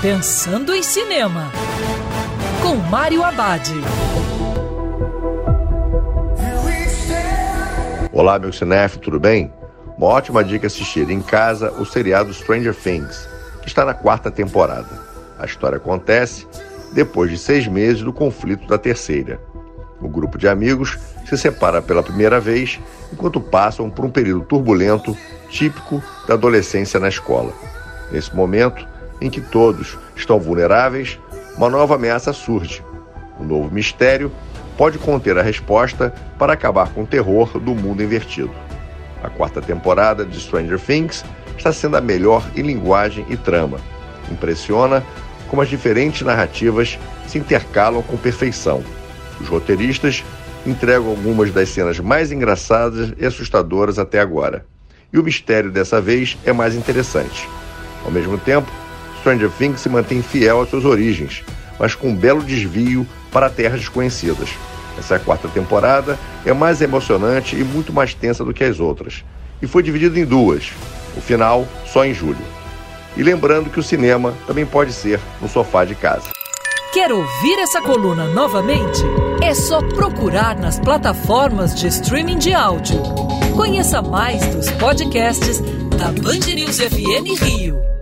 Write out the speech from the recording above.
Pensando em Cinema, com Mário Abad. Olá, meu cinef, tudo bem? Uma ótima dica assistir em casa o seriado Stranger Things, que está na quarta temporada. A história acontece depois de seis meses do conflito da terceira. O grupo de amigos se separa pela primeira vez enquanto passam por um período turbulento típico da adolescência na escola. Nesse momento em que todos estão vulneráveis, uma nova ameaça surge. O novo mistério pode conter a resposta para acabar com o terror do mundo invertido. A quarta temporada de Stranger Things está sendo a melhor em linguagem e trama. Impressiona como as diferentes narrativas se intercalam com perfeição. Os roteiristas entregam algumas das cenas mais engraçadas e assustadoras até agora. E o mistério dessa vez é mais interessante. Ao mesmo tempo, Stranger Things se mantém fiel às suas origens, mas com um belo desvio para terras desconhecidas. Essa quarta temporada é mais emocionante e muito mais tensa do que as outras, e foi dividida em duas, o final só em julho. E lembrando que o cinema também pode ser no sofá de casa. Quer ouvir essa coluna novamente? É só procurar nas plataformas de streaming de áudio. Conheça mais dos podcasts da Band News FM Rio.